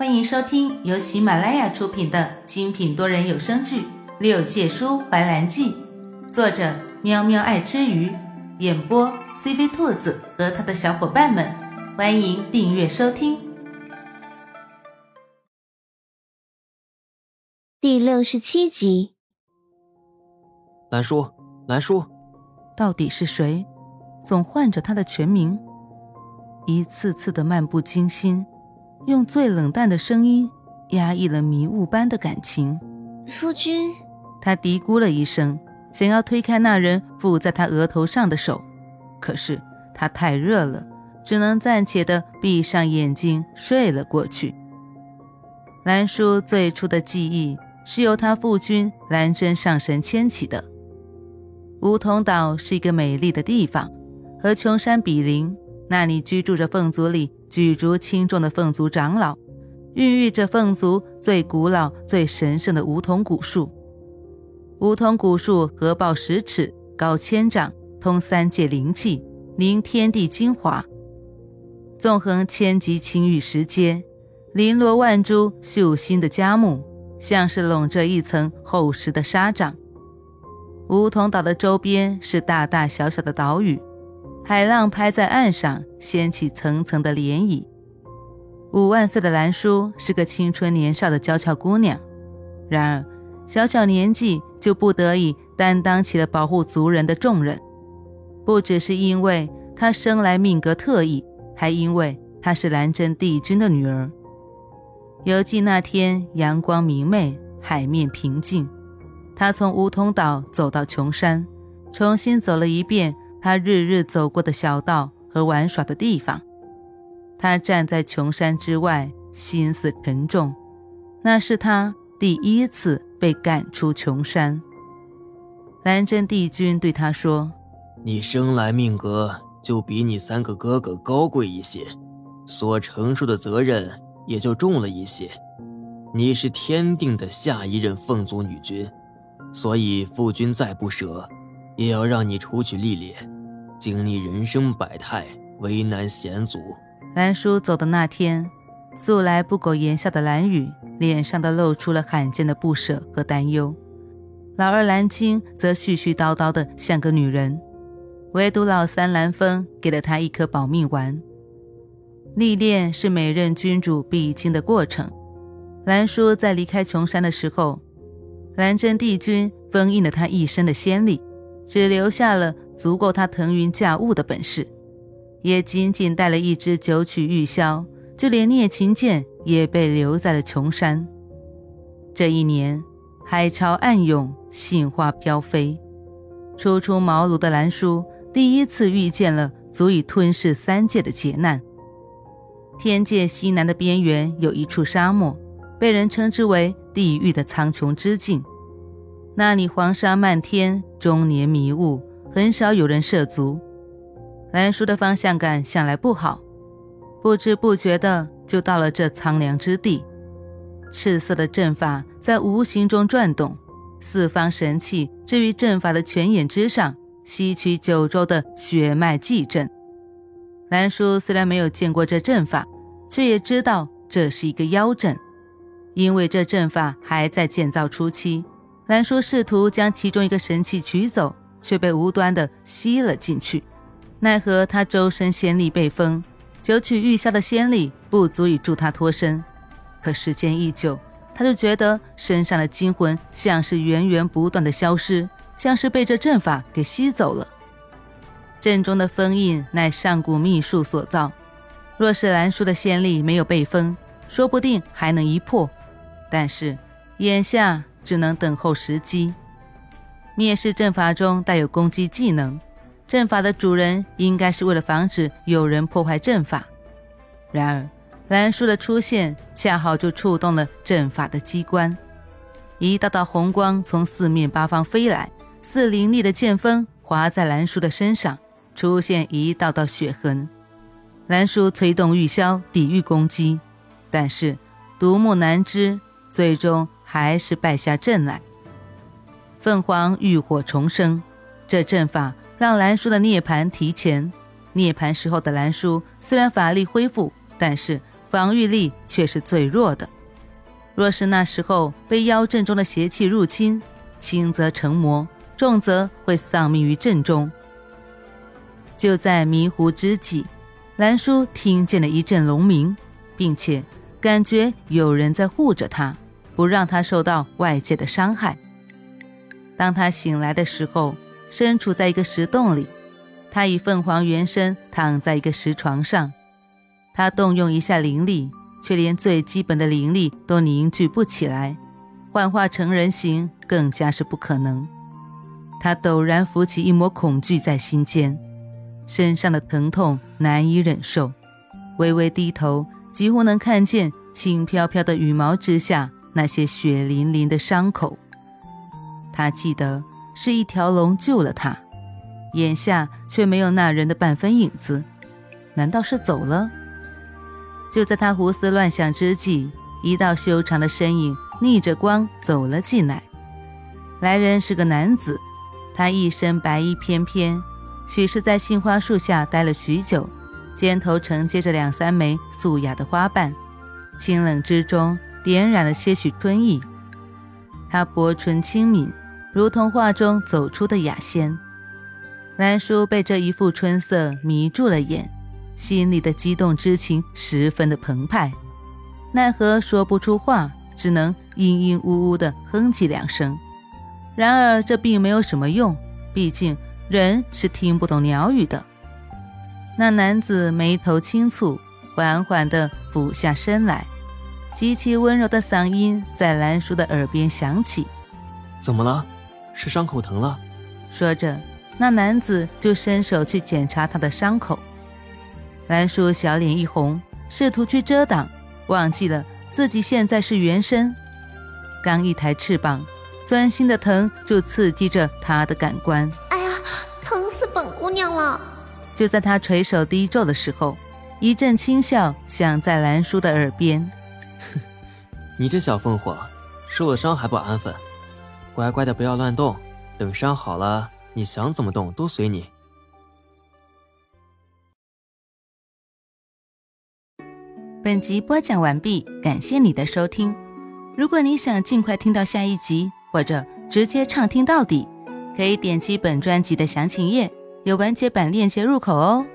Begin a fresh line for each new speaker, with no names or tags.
欢迎收听由喜马拉雅出品的精品多人有声剧《六界书怀兰记》，作者喵喵爱吃鱼，演播 CV 兔子和他的小伙伴们。欢迎订阅收听。
第六十七集，
兰叔，兰叔，
到底是谁？总唤着他的全名，一次次的漫不经心。用最冷淡的声音压抑了迷雾般的感情。
夫君，
他嘀咕了一声，想要推开那人附在他额头上的手，可是他太热了，只能暂且的闭上眼睛睡了过去。兰叔最初的记忆是由他父君兰真上神牵起的。梧桐岛是一个美丽的地方，和琼山比邻，那里居住着凤族里。举足轻重的凤族长老，孕育着凤族最古老、最神圣的梧桐古树。梧桐古树合抱十尺，高千丈，通三界灵气，凝天地精华。纵横千级青玉石阶，绫罗万株秀心的佳木，像是笼着一层厚实的纱帐。梧桐岛的周边是大大小小的岛屿。海浪拍在岸上，掀起层层的涟漪。五万岁的兰叔是个青春年少的娇俏姑娘，然而小小年纪就不得已担当起了保护族人的重任。不只是因为她生来命格特异，还因为她是兰真帝君的女儿。游记那天，阳光明媚，海面平静。她从梧桐岛走到琼山，重新走了一遍。他日日走过的小道和玩耍的地方，他站在琼山之外，心思沉重。那是他第一次被赶出琼山。蓝真帝君对他说：“
你生来命格就比你三个哥哥高贵一些，所承受的责任也就重了一些。你是天定的下一任凤族女君，所以父君再不舍。”也要让你出去历练，经历人生百态，为难险阻。
兰叔走的那天，素来不苟言笑的蓝雨脸上都露出了罕见的不舍和担忧。老二蓝青则絮絮叨叨的像个女人，唯独老三蓝风给了他一颗保命丸。历练是每任君主必经的过程。兰叔在离开琼山的时候，蓝真帝君封印了他一生的仙力。只留下了足够他腾云驾雾的本事，也仅仅带了一支九曲玉箫，就连聂琴剑也被留在了琼山。这一年，海潮暗涌，杏花飘飞。初出茅庐的兰叔第一次遇见了足以吞噬三界的劫难。天界西南的边缘有一处沙漠，被人称之为地狱的苍穹之境。那里黄沙漫天，终年迷雾，很少有人涉足。兰叔的方向感向来不好，不知不觉的就到了这苍凉之地。赤色的阵法在无形中转动，四方神器置于阵法的泉眼之上，吸取九州的血脉祭阵。兰叔虽然没有见过这阵法，却也知道这是一个妖阵，因为这阵法还在建造初期。兰叔试图将其中一个神器取走，却被无端的吸了进去。奈何他周身仙力被封，九曲玉箫的仙力不足以助他脱身。可时间一久，他就觉得身上的精魂像是源源不断的消失，像是被这阵法给吸走了。阵中的封印乃上古秘术所造，若是兰叔的仙力没有被封，说不定还能一破。但是眼下。只能等候时机。灭世阵法中带有攻击技能，阵法的主人应该是为了防止有人破坏阵法。然而，蓝叔的出现恰好就触动了阵法的机关，一道道红光从四面八方飞来，似凌厉的剑锋划在蓝叔的身上，出现一道道血痕。蓝叔催动玉箫抵御攻击，但是独木难支，最终。还是败下阵来。凤凰浴火重生，这阵法让蓝叔的涅槃提前。涅槃时候的蓝叔虽然法力恢复，但是防御力却是最弱的。若是那时候被妖阵中的邪气入侵，轻则成魔，重则会丧命于阵中。就在迷糊之际，兰叔听见了一阵龙鸣，并且感觉有人在护着他，不让他受到外界的伤害。当他醒来的时候，身处在一个石洞里，他以凤凰原身躺在一个石床上。他动用一下灵力，却连最基本的灵力都凝聚不起来，幻化成人形更加是不可能。他陡然浮起一抹恐惧在心间。身上的疼痛难以忍受，微微低头，几乎能看见轻飘飘的羽毛之下那些血淋淋的伤口。他记得是一条龙救了他，眼下却没有那人的半分影子，难道是走了？就在他胡思乱想之际，一道修长的身影逆着光走了进来。来人是个男子，他一身白衣翩翩。许是在杏花树下待了许久，肩头承接着两三枚素雅的花瓣，清冷之中点染了些许春意。他薄唇轻抿，如同画中走出的雅仙。兰叔被这一副春色迷住了眼，心里的激动之情十分的澎湃，奈何说不出话，只能嘤嘤呜呜地哼唧两声。然而这并没有什么用，毕竟。人是听不懂鸟语的。那男子眉头轻蹙，缓缓地俯下身来，极其温柔的嗓音在兰叔的耳边响起：“
怎么了？是伤口疼了？”
说着，那男子就伸手去检查他的伤口。兰叔小脸一红，试图去遮挡，忘记了自己现在是原身，刚一抬翅膀，钻心的疼就刺激着他的感官。
哎呀，疼死本姑娘了。
就在他垂手低咒的时候，一阵轻笑响在兰叔的耳边：“
哼，你这小凤凰，受了伤还不安分，乖乖的不要乱动，等伤好了，你想怎么动都随你。”
本集播讲完毕，感谢你的收听。如果你想尽快听到下一集，或者直接畅听到底，可以点击本专辑的详情页。有完结版链接入口哦。